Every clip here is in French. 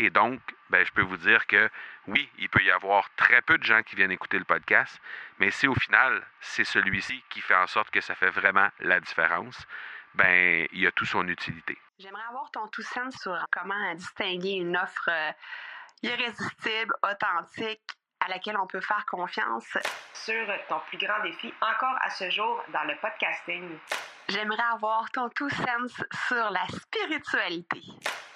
Et donc, ben, je peux vous dire que oui, il peut y avoir très peu de gens qui viennent écouter le podcast, mais si au final, c'est celui-ci qui fait en sorte que ça fait vraiment la différence, ben, il a tout son utilité. J'aimerais avoir ton tout sens sur comment distinguer une offre euh, irrésistible, authentique, à laquelle on peut faire confiance. Sur ton plus grand défi encore à ce jour dans le podcasting. J'aimerais avoir ton tout sens sur la spiritualité.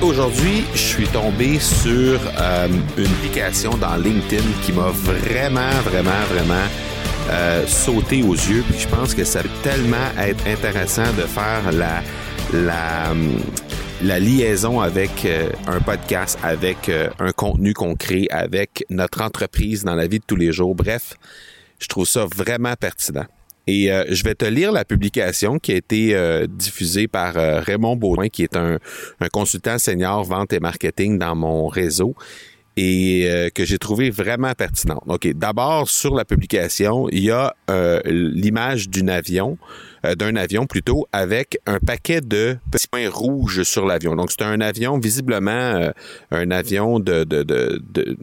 Aujourd'hui, je suis tombé sur euh, une application dans LinkedIn qui m'a vraiment, vraiment, vraiment euh, sauté aux yeux. Puis je pense que ça peut tellement être intéressant de faire la, la, la liaison avec euh, un podcast, avec un contenu qu'on crée, avec notre entreprise dans la vie de tous les jours. Bref, je trouve ça vraiment pertinent. Et euh, je vais te lire la publication qui a été euh, diffusée par euh, Raymond Baudouin, qui est un, un, consultant senior vente et marketing dans mon réseau et que j'ai trouvé vraiment pertinente. OK, d'abord sur la publication, il y a l'image d'un avion euh, d'un avion plutôt avec un paquet de petits points rouges sur l'avion. Donc c'est un avion visiblement euh, un avion de, de, de, de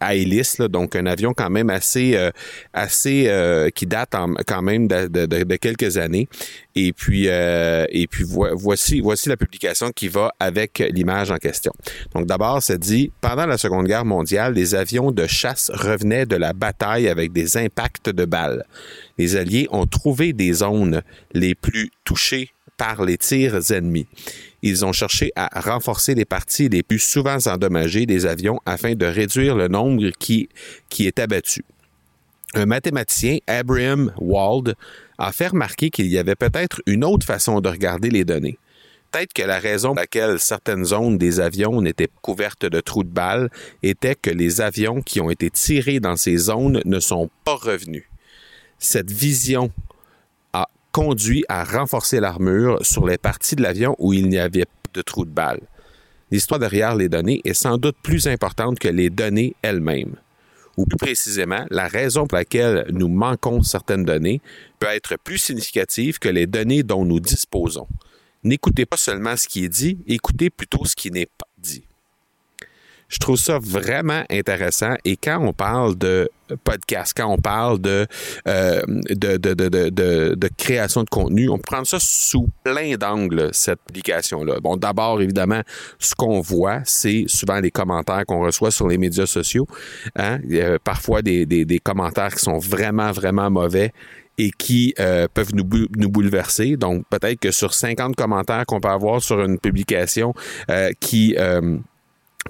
à hélice, donc un avion quand même assez euh, assez qui date quand même de, de, quelques années. Et puis et puis voici voici la publication qui va avec l'image en question. Donc d'abord, ça dit pendant la Seconde Guerre mondiale, les avions de chasse revenaient de la bataille avec des impacts de balles les Alliés ont trouvé des zones les plus touchées par les tirs ennemis. Ils ont cherché à renforcer les parties les plus souvent endommagées des avions afin de réduire le nombre qui, qui est abattu. Un mathématicien, Abraham Wald, a fait remarquer qu'il y avait peut-être une autre façon de regarder les données. Peut-être que la raison pour laquelle certaines zones des avions n'étaient couvertes de trous de balles était que les avions qui ont été tirés dans ces zones ne sont pas revenus cette vision a conduit à renforcer l'armure sur les parties de l'avion où il n'y avait pas de trou de balle. L'histoire derrière les données est sans doute plus importante que les données elles-mêmes. Ou plus précisément, la raison pour laquelle nous manquons certaines données peut être plus significative que les données dont nous disposons. N'écoutez pas seulement ce qui est dit, écoutez plutôt ce qui n'est pas dit. Je trouve ça vraiment intéressant. Et quand on parle de podcast, quand on parle de, euh, création de contenu, on prendre ça sous plein d'angles, cette application-là. Bon, d'abord, évidemment, ce qu'on voit, c'est souvent les commentaires qu'on reçoit sur les médias sociaux. Hein? Il y a parfois des commentaires qui sont vraiment, vraiment mauvais et qui euh, peuvent nous, bouleverser. Donc, peut-être que sur 50 commentaires qu'on peut avoir sur une publication euh, qui... Euh,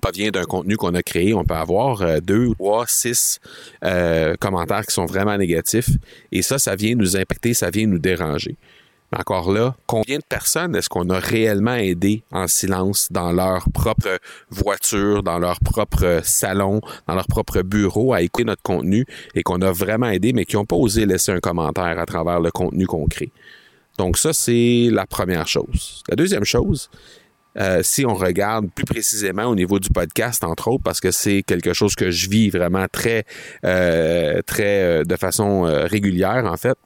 pas vient d'un contenu qu'on a créé, on peut avoir euh, deux, trois, six euh, commentaires qui sont vraiment négatifs. Et ça, ça vient nous impacter, ça vient nous déranger. Encore là, combien de personnes est-ce qu'on a réellement aidé en silence dans leur propre voiture, dans leur propre salon, dans leur propre bureau à écouter notre contenu et qu'on a vraiment aidé, mais qui n'ont pas osé laisser un commentaire à travers le contenu qu'on crée? Donc ça, c'est la première chose. La deuxième chose, euh, si on regarde plus précisément au niveau du podcast, entre autres, parce que c'est quelque chose que je vis vraiment très, euh, très euh, de façon régulière, en fait.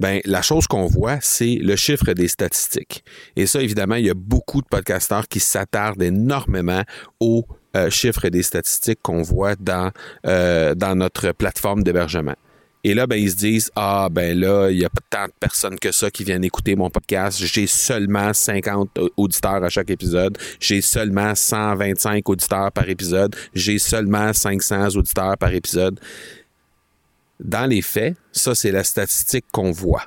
Ben, la chose qu'on voit, c'est le chiffre des statistiques. Et ça, évidemment, il y a beaucoup de podcasteurs qui s'attardent énormément au chiffre des statistiques qu'on voit dans, dans notre plateforme d'hébergement. Et là, ben, ils se disent, ah, ben là, il n'y a pas tant de personnes que ça qui viennent écouter mon podcast. J'ai seulement 50 auditeurs à chaque épisode. J'ai seulement 125 auditeurs par épisode. J'ai seulement 500 auditeurs par épisode. Dans les faits, ça, c'est la statistique qu'on voit.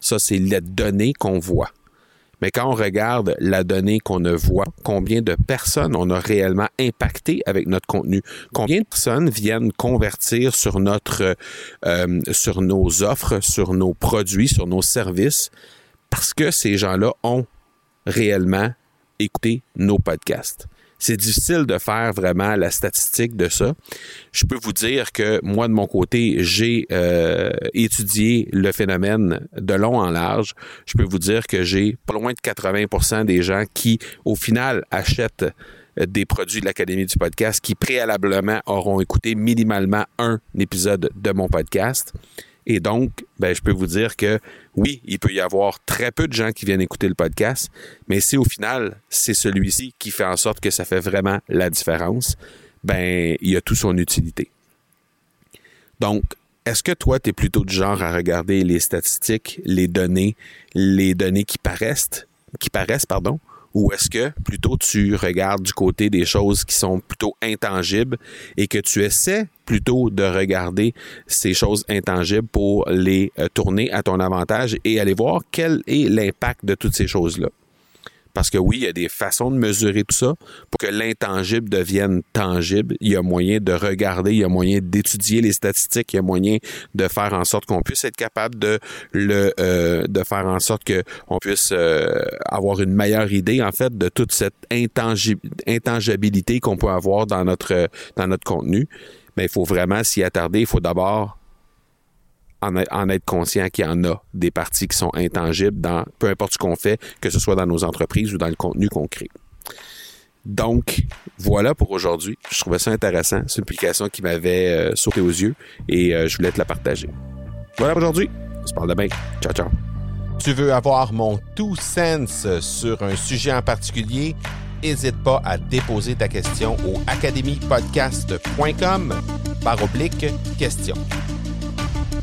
Ça, c'est les données qu'on voit. Mais quand on regarde la donnée qu'on ne voit, combien de personnes on a réellement impacté avec notre contenu, combien de personnes viennent convertir euh, sur nos offres, sur nos produits, sur nos services, parce que ces gens-là ont réellement écouté nos podcasts? C'est difficile de faire vraiment la statistique de ça. Je peux vous dire que moi, de mon côté, j'ai euh, étudié le phénomène de long en large. Je peux vous dire que j'ai pas loin de 80% des gens qui, au final, achètent euh, des produits de l'Académie du podcast qui préalablement auront écouté minimalement un épisode de mon podcast. Et donc, ben, je peux vous dire que oui, il peut y avoir très peu de gens qui viennent écouter le podcast, mais si au final, c'est celui-ci qui fait en sorte que ça fait vraiment la différence, ben, il y a tout son utilité. Donc, est-ce que toi, tu es plutôt du genre à regarder les statistiques, les données, les données qui paraissent, qui paraissent, pardon, ou est-ce que plutôt tu regardes du côté des choses qui sont plutôt intangibles et que tu essaies plutôt de regarder ces choses intangibles pour les euh, tourner à ton avantage et aller voir quel est l'impact de toutes ces choses-là? Parce que oui, il y a des façons de mesurer tout ça pour que l'intangible devienne tangible. Il y a moyen de regarder, il y a moyen d'étudier les statistiques, il y a moyen de faire en sorte qu'on puisse être capable de le, euh, de faire en sorte qu'on puisse euh, avoir une meilleure idée en fait de toute cette intangibilité qu'on peut avoir dans notre dans notre contenu. Mais il faut vraiment s'y attarder. Il faut d'abord en, être conscient qu'il y en a des parties qui sont intangibles dans peu importe ce qu'on fait, que ce soit dans nos entreprises ou dans le contenu qu'on crée. Donc, voilà pour aujourd'hui. Je trouvais ça intéressant. C'est une publication qui m'avait euh, sauté aux yeux et euh, je voulais te la partager. Voilà pour aujourd'hui. On se parle demain. Ciao, ciao. Tu veux avoir mon tout sens sur un sujet en particulier? N'hésite pas à déposer ta question au academypodcast.com par oblique question.